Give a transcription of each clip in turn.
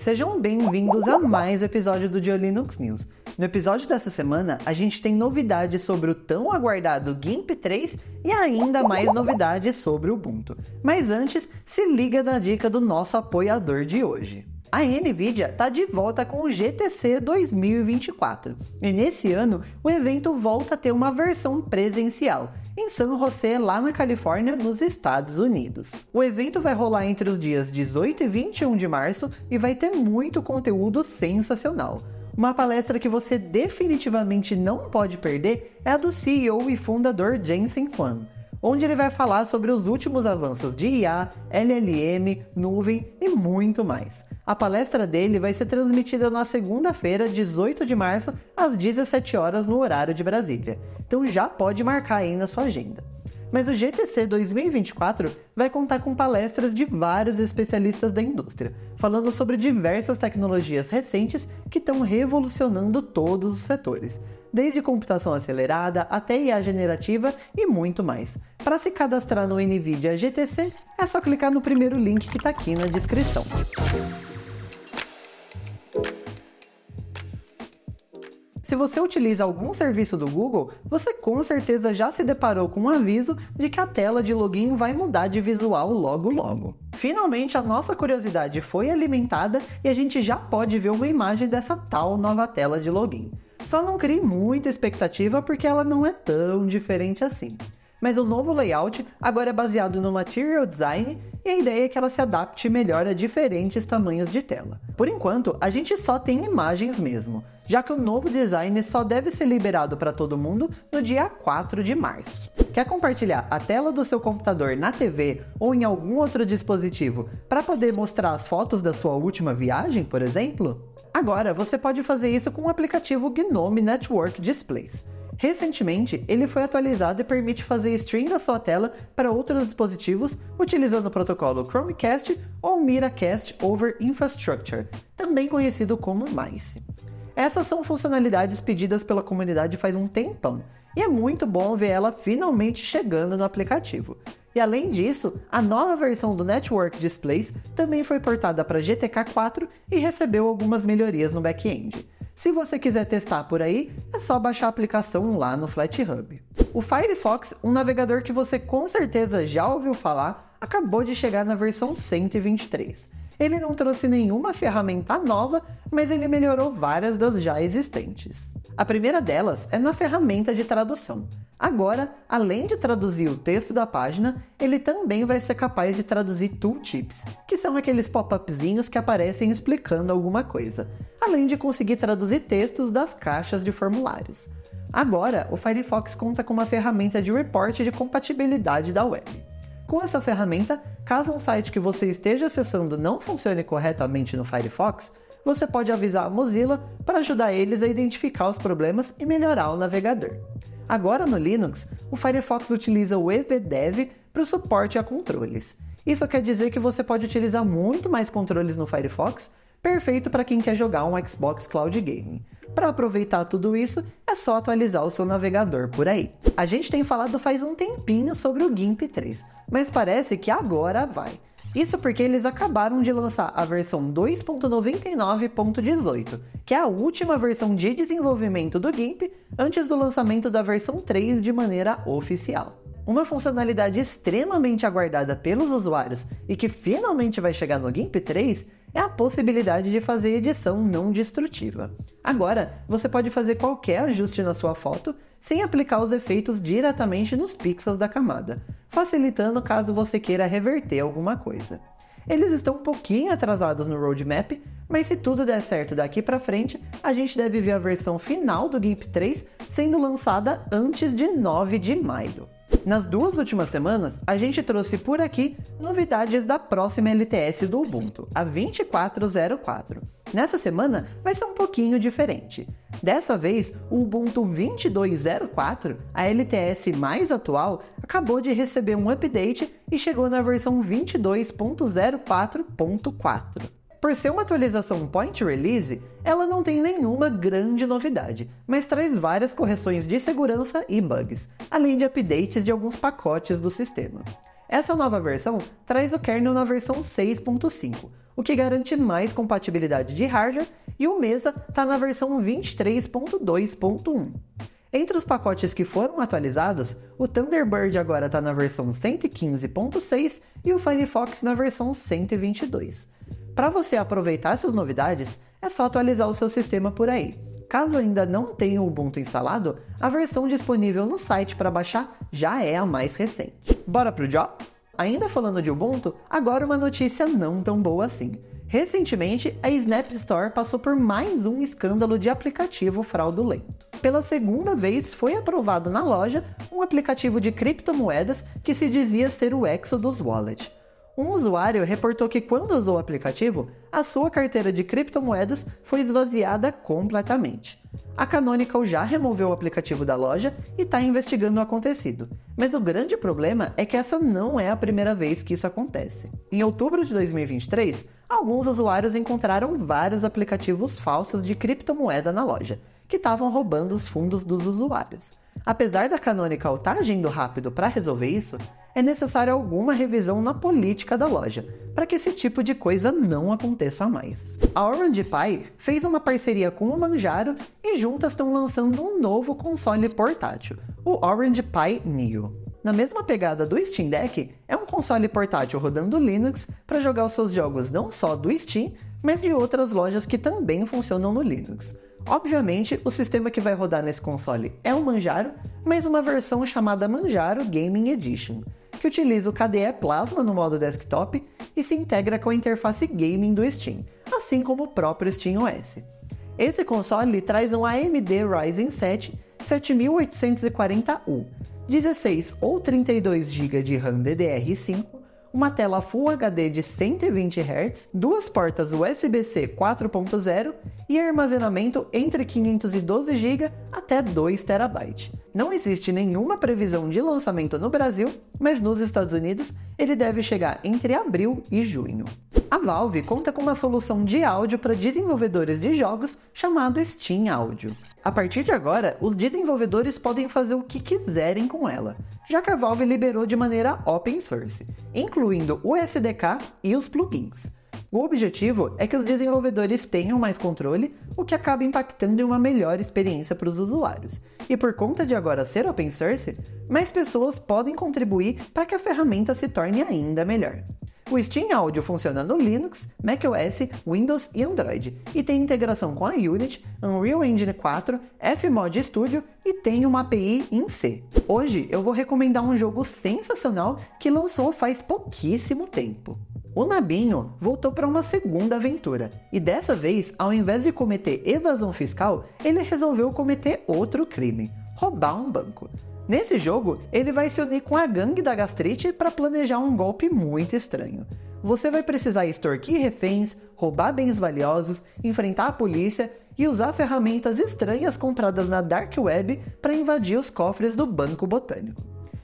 Sejam bem-vindos a mais um episódio do Dio Linux News. No episódio dessa semana, a gente tem novidades sobre o tão aguardado GIMP 3 e ainda mais novidades sobre o Ubuntu. Mas antes, se liga na dica do nosso apoiador de hoje. A Nvidia está de volta com o GTC 2024 e nesse ano o evento volta a ter uma versão presencial em San José, lá na Califórnia, nos Estados Unidos. O evento vai rolar entre os dias 18 e 21 de março e vai ter muito conteúdo sensacional. Uma palestra que você definitivamente não pode perder é a do CEO e fundador Jensen Huang onde ele vai falar sobre os últimos avanços de IA, LLM, nuvem e muito mais. A palestra dele vai ser transmitida na segunda-feira, 18 de março, às 17 horas no horário de Brasília. Então já pode marcar aí na sua agenda. Mas o GTC 2024 vai contar com palestras de vários especialistas da indústria, falando sobre diversas tecnologias recentes que estão revolucionando todos os setores, desde computação acelerada até IA generativa e muito mais. Para se cadastrar no NVIDIA GTC, é só clicar no primeiro link que está aqui na descrição. Se você utiliza algum serviço do Google, você com certeza já se deparou com um aviso de que a tela de login vai mudar de visual logo logo. Finalmente a nossa curiosidade foi alimentada e a gente já pode ver uma imagem dessa tal nova tela de login. Só não crie muita expectativa porque ela não é tão diferente assim. Mas o novo layout agora é baseado no Material Design e a ideia é que ela se adapte melhor a diferentes tamanhos de tela. Por enquanto, a gente só tem imagens mesmo, já que o novo design só deve ser liberado para todo mundo no dia 4 de março. Quer compartilhar a tela do seu computador na TV ou em algum outro dispositivo para poder mostrar as fotos da sua última viagem, por exemplo? Agora você pode fazer isso com o aplicativo GNOME Network Displays. Recentemente, ele foi atualizado e permite fazer stream da sua tela para outros dispositivos utilizando o protocolo Chromecast ou Miracast over Infrastructure, também conhecido como MICE. Essas são funcionalidades pedidas pela comunidade faz um tempão, e é muito bom ver ela finalmente chegando no aplicativo. E além disso, a nova versão do Network Displays também foi portada para GTK 4 e recebeu algumas melhorias no back-end. Se você quiser testar por aí, é só baixar a aplicação lá no FlatHub. O Firefox, um navegador que você com certeza já ouviu falar, acabou de chegar na versão 123. Ele não trouxe nenhuma ferramenta nova, mas ele melhorou várias das já existentes. A primeira delas é na ferramenta de tradução. Agora, além de traduzir o texto da página, ele também vai ser capaz de traduzir tooltips, que são aqueles pop-upzinhos que aparecem explicando alguma coisa, além de conseguir traduzir textos das caixas de formulários. Agora, o Firefox conta com uma ferramenta de reporte de compatibilidade da web. Com essa ferramenta, caso um site que você esteja acessando não funcione corretamente no Firefox, você pode avisar a Mozilla para ajudar eles a identificar os problemas e melhorar o navegador. Agora no Linux, o Firefox utiliza o EVDev para o suporte a controles. Isso quer dizer que você pode utilizar muito mais controles no Firefox, perfeito para quem quer jogar um Xbox Cloud Gaming. Para aproveitar tudo isso, é só atualizar o seu navegador por aí. A gente tem falado faz um tempinho sobre o GIMP 3, mas parece que agora vai. Isso porque eles acabaram de lançar a versão 2.99.18, que é a última versão de desenvolvimento do GIMP antes do lançamento da versão 3 de maneira oficial. Uma funcionalidade extremamente aguardada pelos usuários e que finalmente vai chegar no GIMP 3 é a possibilidade de fazer edição não destrutiva. Agora, você pode fazer qualquer ajuste na sua foto sem aplicar os efeitos diretamente nos pixels da camada, facilitando caso você queira reverter alguma coisa. Eles estão um pouquinho atrasados no roadmap, mas se tudo der certo daqui para frente, a gente deve ver a versão final do GIMP 3 sendo lançada antes de 9 de maio. Nas duas últimas semanas, a gente trouxe por aqui novidades da próxima LTS do Ubuntu, a 2404. Nessa semana vai ser um pouquinho diferente. Dessa vez, o Ubuntu 2204, a LTS mais atual, acabou de receber um update e chegou na versão 22.04.4. Por ser uma atualização point release, ela não tem nenhuma grande novidade, mas traz várias correções de segurança e bugs, além de updates de alguns pacotes do sistema. Essa nova versão traz o kernel na versão 6.5, o que garante mais compatibilidade de hardware, e o Mesa está na versão 23.2.1. Entre os pacotes que foram atualizados, o Thunderbird agora está na versão 115.6 e o Firefox na versão 122. Para você aproveitar essas novidades, é só atualizar o seu sistema por aí. Caso ainda não tenha o Ubuntu instalado, a versão disponível no site para baixar já é a mais recente. Bora pro job? Ainda falando de Ubuntu, agora uma notícia não tão boa assim. Recentemente, a Snap Store passou por mais um escândalo de aplicativo fraudulento. Pela segunda vez, foi aprovado na loja um aplicativo de criptomoedas que se dizia ser o Exodus Wallet. Um usuário reportou que quando usou o aplicativo, a sua carteira de criptomoedas foi esvaziada completamente. A Canonical já removeu o aplicativo da loja e está investigando o acontecido. Mas o grande problema é que essa não é a primeira vez que isso acontece. Em outubro de 2023, alguns usuários encontraram vários aplicativos falsos de criptomoeda na loja, que estavam roubando os fundos dos usuários. Apesar da Canonical estar agindo rápido para resolver isso, é necessária alguma revisão na política da loja, para que esse tipo de coisa não aconteça mais. A Orange Pi fez uma parceria com o Manjaro e juntas estão lançando um novo console portátil, o Orange Pi Neo. Na mesma pegada do Steam Deck, é um console portátil rodando Linux para jogar os seus jogos não só do Steam, mas de outras lojas que também funcionam no Linux. Obviamente, o sistema que vai rodar nesse console é o Manjaro, mas uma versão chamada Manjaro Gaming Edition, que utiliza o KDE Plasma no modo desktop e se integra com a interface gaming do Steam, assim como o próprio SteamOS. Esse console traz um AMD Ryzen 7 7840U, 16 ou 32 GB de RAM DDR5 uma tela Full HD de 120 Hz, duas portas USB-C 4.0 e armazenamento entre 512 GB até 2 TB. Não existe nenhuma previsão de lançamento no Brasil, mas nos Estados Unidos ele deve chegar entre abril e junho. A Valve conta com uma solução de áudio para desenvolvedores de jogos chamado Steam Audio. A partir de agora, os desenvolvedores podem fazer o que quiserem com ela, já que a Valve liberou de maneira open source, incluindo o SDK e os plugins. O objetivo é que os desenvolvedores tenham mais controle, o que acaba impactando em uma melhor experiência para os usuários. E por conta de agora ser open source, mais pessoas podem contribuir para que a ferramenta se torne ainda melhor. O Steam Audio funciona no Linux, macOS, Windows e Android, e tem integração com a Unity, Unreal Engine 4, Fmod Studio e tem uma API em C. Hoje eu vou recomendar um jogo sensacional que lançou faz pouquíssimo tempo. O Nabinho voltou para uma segunda aventura, e dessa vez, ao invés de cometer evasão fiscal, ele resolveu cometer outro crime: roubar um banco. Nesse jogo, ele vai se unir com a gangue da gastrite para planejar um golpe muito estranho. Você vai precisar extorquir reféns, roubar bens valiosos, enfrentar a polícia e usar ferramentas estranhas compradas na Dark Web para invadir os cofres do Banco Botânico.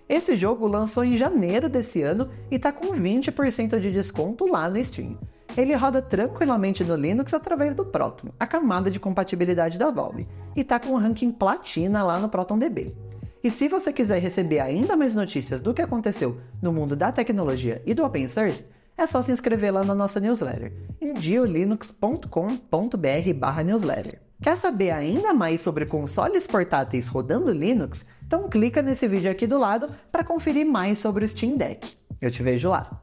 Esse jogo lançou em janeiro desse ano e está com 20% de desconto lá no Steam. Ele roda tranquilamente no Linux através do Proton, a camada de compatibilidade da Valve, e está com um ranking platina lá no ProtonDB. E se você quiser receber ainda mais notícias do que aconteceu no mundo da tecnologia e do open source, é só se inscrever lá na nossa newsletter, em diolinux.com.br/newsletter. Quer saber ainda mais sobre consoles portáteis rodando Linux? Então clica nesse vídeo aqui do lado para conferir mais sobre o Steam Deck. Eu te vejo lá.